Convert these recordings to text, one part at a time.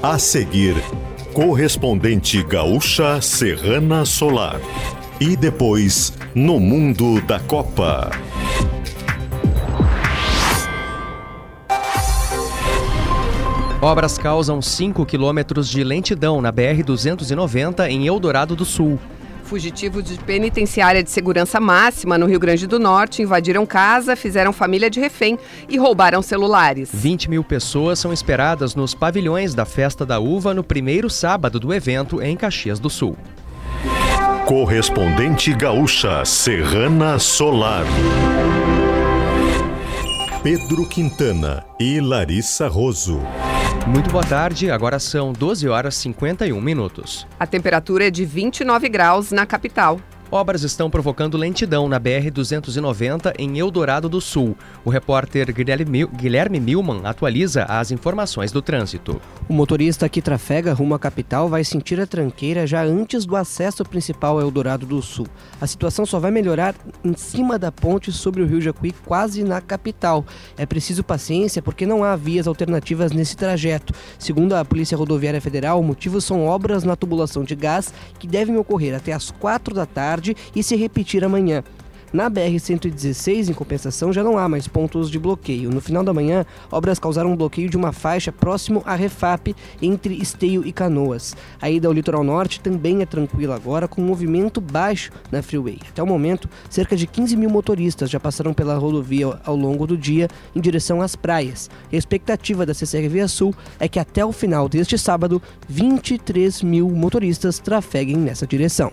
A seguir, correspondente gaúcha Serrana Solar. E depois, no mundo da Copa. Obras causam 5 quilômetros de lentidão na BR-290 em Eldorado do Sul. Fugitivos de penitenciária de segurança máxima no Rio Grande do Norte invadiram casa, fizeram família de refém e roubaram celulares. 20 mil pessoas são esperadas nos pavilhões da Festa da Uva no primeiro sábado do evento em Caxias do Sul. Correspondente gaúcha Serrana Solar. Pedro Quintana e Larissa Roso. Muito boa tarde, agora são 12 horas e 51 minutos. A temperatura é de 29 graus na capital. Obras estão provocando lentidão na BR-290 em Eldorado do Sul. O repórter Guilherme Milman atualiza as informações do trânsito. O motorista que trafega rumo à capital vai sentir a tranqueira já antes do acesso principal a Eldorado do Sul. A situação só vai melhorar em cima da ponte sobre o Rio Jacuí, quase na capital. É preciso paciência porque não há vias alternativas nesse trajeto. Segundo a Polícia Rodoviária Federal, o motivo são obras na tubulação de gás que devem ocorrer até as 4 da tarde tarde e se repetir amanhã. Na BR-116, em compensação, já não há mais pontos de bloqueio. No final da manhã, obras causaram um bloqueio de uma faixa próximo à Refap, entre Esteio e Canoas. A ida ao litoral norte também é tranquila agora, com movimento baixo na freeway. Até o momento, cerca de 15 mil motoristas já passaram pela rodovia ao longo do dia em direção às praias. E a expectativa da CCRV Sul é que até o final deste sábado, 23 mil motoristas trafeguem nessa direção.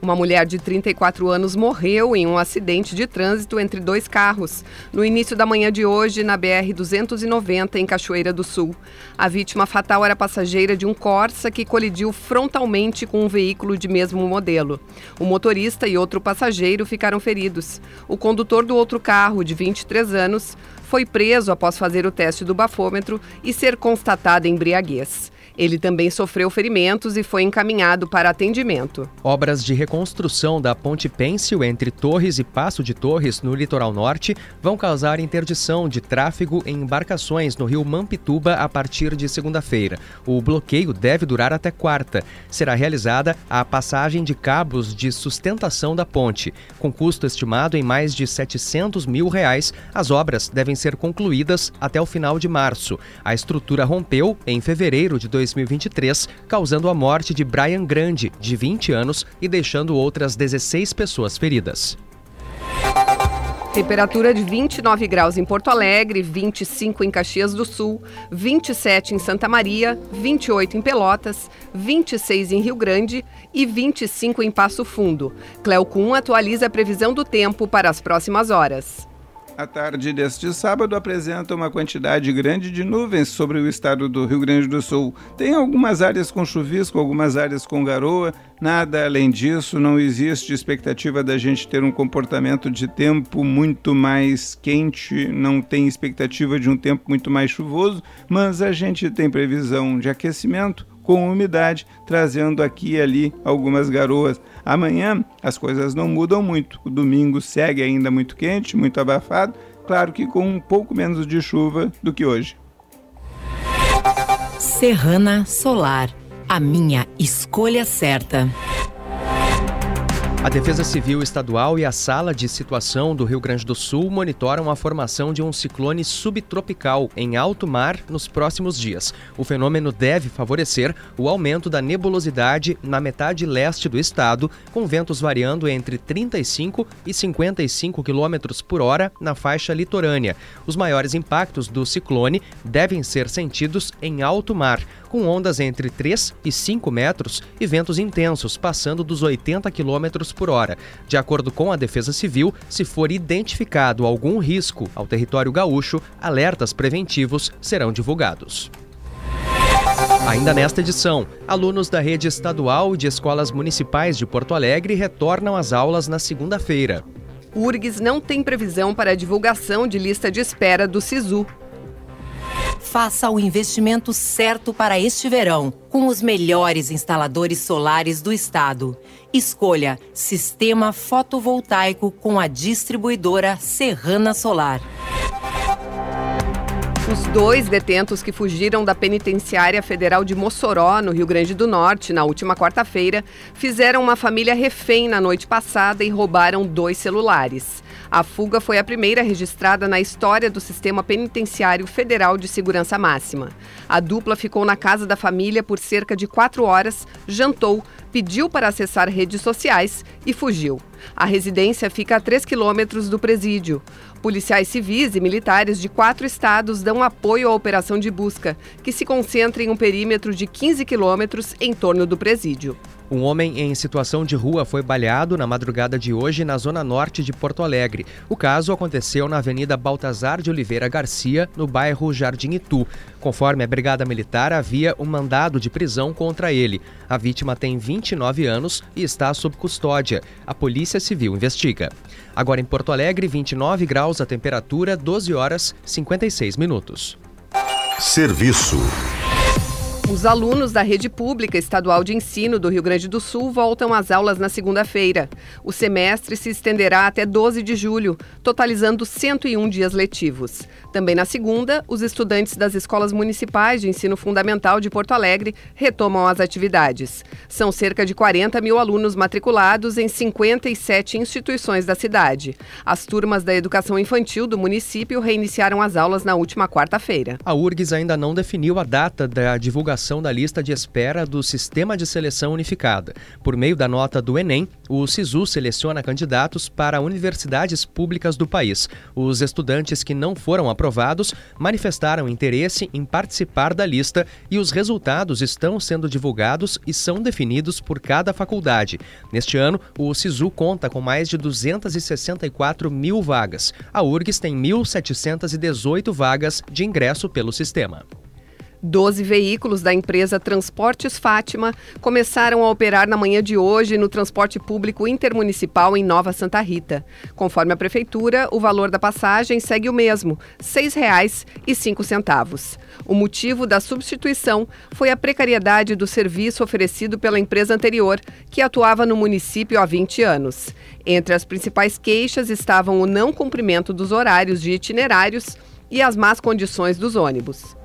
Uma mulher de 34 anos morreu em um acidente de trânsito entre dois carros, no início da manhã de hoje, na BR-290, em Cachoeira do Sul. A vítima fatal era passageira de um Corsa que colidiu frontalmente com um veículo de mesmo modelo. O motorista e outro passageiro ficaram feridos. O condutor do outro carro, de 23 anos, foi preso após fazer o teste do bafômetro e ser constatada embriaguez. Ele também sofreu ferimentos e foi encaminhado para atendimento. Obras de reconstrução da ponte Pêncil entre Torres e Passo de Torres, no litoral norte, vão causar interdição de tráfego em embarcações no rio Mampituba a partir de segunda-feira. O bloqueio deve durar até quarta. Será realizada a passagem de cabos de sustentação da ponte. Com custo estimado em mais de 700 mil reais, as obras devem ser concluídas até o final de março. A estrutura rompeu em fevereiro de 2020 2023, causando a morte de Brian Grande, de 20 anos, e deixando outras 16 pessoas feridas. Temperatura de 29 graus em Porto Alegre, 25 em Caxias do Sul, 27 em Santa Maria, 28 em Pelotas, 26 em Rio Grande e 25 em Passo Fundo. Cleocum atualiza a previsão do tempo para as próximas horas. A tarde deste sábado apresenta uma quantidade grande de nuvens sobre o estado do Rio Grande do Sul. Tem algumas áreas com chuvisco, algumas áreas com garoa. Nada além disso, não existe expectativa da gente ter um comportamento de tempo muito mais quente, não tem expectativa de um tempo muito mais chuvoso, mas a gente tem previsão de aquecimento com umidade, trazendo aqui e ali algumas garoas. Amanhã as coisas não mudam muito. O domingo segue ainda muito quente, muito abafado, claro que com um pouco menos de chuva do que hoje. Serrana Solar, a minha escolha certa. A Defesa Civil Estadual e a Sala de Situação do Rio Grande do Sul monitoram a formação de um ciclone subtropical em alto mar nos próximos dias. O fenômeno deve favorecer o aumento da nebulosidade na metade leste do estado, com ventos variando entre 35 e 55 km por hora na faixa litorânea. Os maiores impactos do ciclone devem ser sentidos em alto mar, com ondas entre 3 e 5 metros e ventos intensos passando dos 80 km por hora. De acordo com a Defesa Civil, se for identificado algum risco ao território gaúcho, alertas preventivos serão divulgados. Ainda nesta edição, alunos da rede estadual e de escolas municipais de Porto Alegre retornam às aulas na segunda-feira. URGS não tem previsão para a divulgação de lista de espera do SISU. Faça o investimento certo para este verão, com os melhores instaladores solares do estado. Escolha Sistema Fotovoltaico com a distribuidora Serrana Solar. Os dois detentos que fugiram da penitenciária federal de Mossoró, no Rio Grande do Norte, na última quarta-feira, fizeram uma família refém na noite passada e roubaram dois celulares. A fuga foi a primeira registrada na história do Sistema Penitenciário Federal de Segurança Máxima. A dupla ficou na casa da família por cerca de quatro horas, jantou, pediu para acessar redes sociais e fugiu. A residência fica a 3 quilômetros do presídio. Policiais civis e militares de quatro estados dão apoio à operação de busca, que se concentra em um perímetro de 15 quilômetros em torno do presídio. Um homem em situação de rua foi baleado na madrugada de hoje na zona norte de Porto Alegre. O caso aconteceu na Avenida Baltazar de Oliveira Garcia, no bairro Jardim Itu. Conforme a Brigada Militar, havia um mandado de prisão contra ele. A vítima tem 29 anos e está sob custódia. A Polícia Civil investiga. Agora em Porto Alegre, 29 graus a temperatura, 12 horas 56 minutos. Serviço. Os alunos da rede pública estadual de ensino do Rio Grande do Sul voltam às aulas na segunda-feira. O semestre se estenderá até 12 de julho, totalizando 101 dias letivos. Também na segunda, os estudantes das escolas municipais de ensino fundamental de Porto Alegre retomam as atividades. São cerca de 40 mil alunos matriculados em 57 instituições da cidade. As turmas da educação infantil do município reiniciaram as aulas na última quarta-feira. A URGS ainda não definiu a data da divulgação da lista de espera do Sistema de Seleção Unificada. Por meio da nota do Enem, o SISU seleciona candidatos para universidades públicas do país. Os estudantes que não foram aprovados manifestaram interesse em participar da lista e os resultados estão sendo divulgados e são definidos por cada faculdade. Neste ano, o SISU conta com mais de 264 mil vagas. A URGS tem 1.718 vagas de ingresso pelo sistema. Doze veículos da empresa Transportes Fátima começaram a operar na manhã de hoje no transporte público intermunicipal em Nova Santa Rita. Conforme a Prefeitura, o valor da passagem segue o mesmo, R$ 6,05. O motivo da substituição foi a precariedade do serviço oferecido pela empresa anterior, que atuava no município há 20 anos. Entre as principais queixas estavam o não cumprimento dos horários de itinerários e as más condições dos ônibus.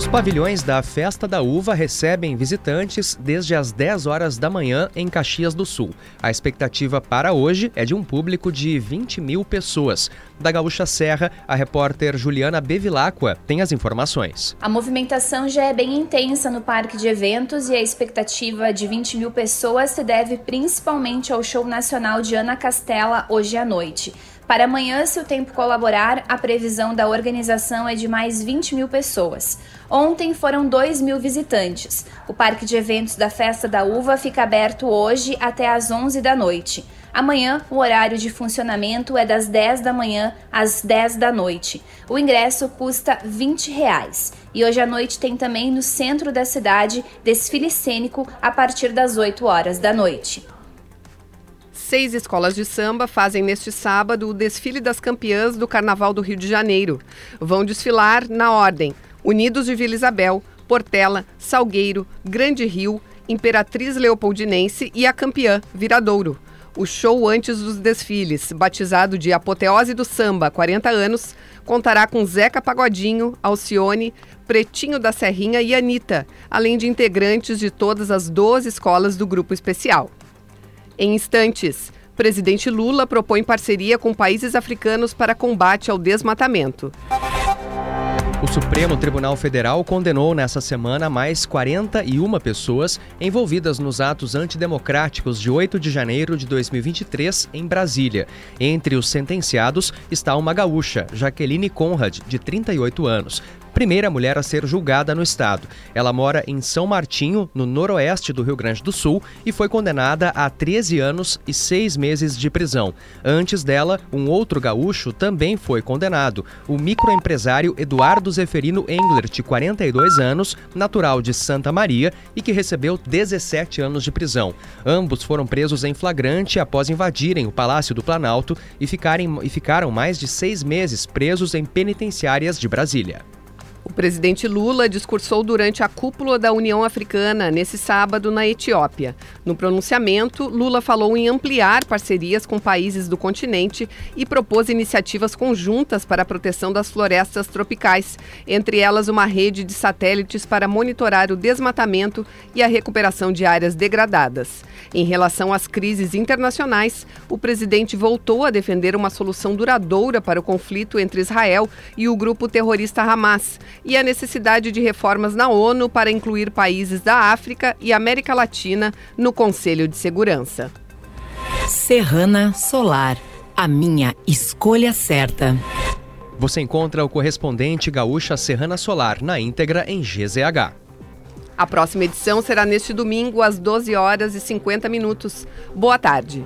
Os pavilhões da Festa da Uva recebem visitantes desde as 10 horas da manhã em Caxias do Sul. A expectativa para hoje é de um público de 20 mil pessoas. Da Gaúcha Serra, a repórter Juliana Bevilacqua tem as informações. A movimentação já é bem intensa no parque de eventos e a expectativa de 20 mil pessoas se deve principalmente ao show nacional de Ana Castela hoje à noite. Para amanhã, se o tempo colaborar, a previsão da organização é de mais 20 mil pessoas. Ontem foram 2 mil visitantes. O parque de eventos da Festa da Uva fica aberto hoje até às 11 da noite. Amanhã, o horário de funcionamento é das 10 da manhã às 10 da noite. O ingresso custa 20 reais. E hoje à noite tem também no centro da cidade desfile cênico a partir das 8 horas da noite. Seis escolas de samba fazem neste sábado o desfile das campeãs do Carnaval do Rio de Janeiro. Vão desfilar na ordem: Unidos de Vila Isabel, Portela, Salgueiro, Grande Rio, Imperatriz Leopoldinense e a campeã Viradouro. O show antes dos desfiles, batizado de Apoteose do Samba 40 anos, contará com Zeca Pagodinho, Alcione, Pretinho da Serrinha e Anitta, além de integrantes de todas as 12 escolas do grupo especial. Em instantes, presidente Lula propõe parceria com países africanos para combate ao desmatamento. O Supremo Tribunal Federal condenou nessa semana mais 41 pessoas envolvidas nos atos antidemocráticos de 8 de janeiro de 2023 em Brasília. Entre os sentenciados está uma gaúcha, Jaqueline Conrad, de 38 anos, primeira mulher a ser julgada no estado. Ela mora em São Martinho, no noroeste do Rio Grande do Sul, e foi condenada a 13 anos e 6 meses de prisão. Antes dela, um outro gaúcho também foi condenado, o microempresário Eduardo Zeferino Engler, de 42 anos, natural de Santa Maria e que recebeu 17 anos de prisão. Ambos foram presos em flagrante após invadirem o Palácio do Planalto e, ficarem, e ficaram mais de seis meses presos em penitenciárias de Brasília. O presidente Lula discursou durante a cúpula da União Africana nesse sábado na Etiópia. No pronunciamento, Lula falou em ampliar parcerias com países do continente e propôs iniciativas conjuntas para a proteção das florestas tropicais, entre elas uma rede de satélites para monitorar o desmatamento e a recuperação de áreas degradadas. Em relação às crises internacionais, o presidente voltou a defender uma solução duradoura para o conflito entre Israel e o grupo terrorista Hamas e a necessidade de reformas na ONU para incluir países da África e América Latina no Conselho de Segurança. Serrana Solar, a minha escolha certa. Você encontra o correspondente gaúcha Serrana Solar na íntegra em GZH. A próxima edição será neste domingo às 12 horas e 50 minutos. Boa tarde.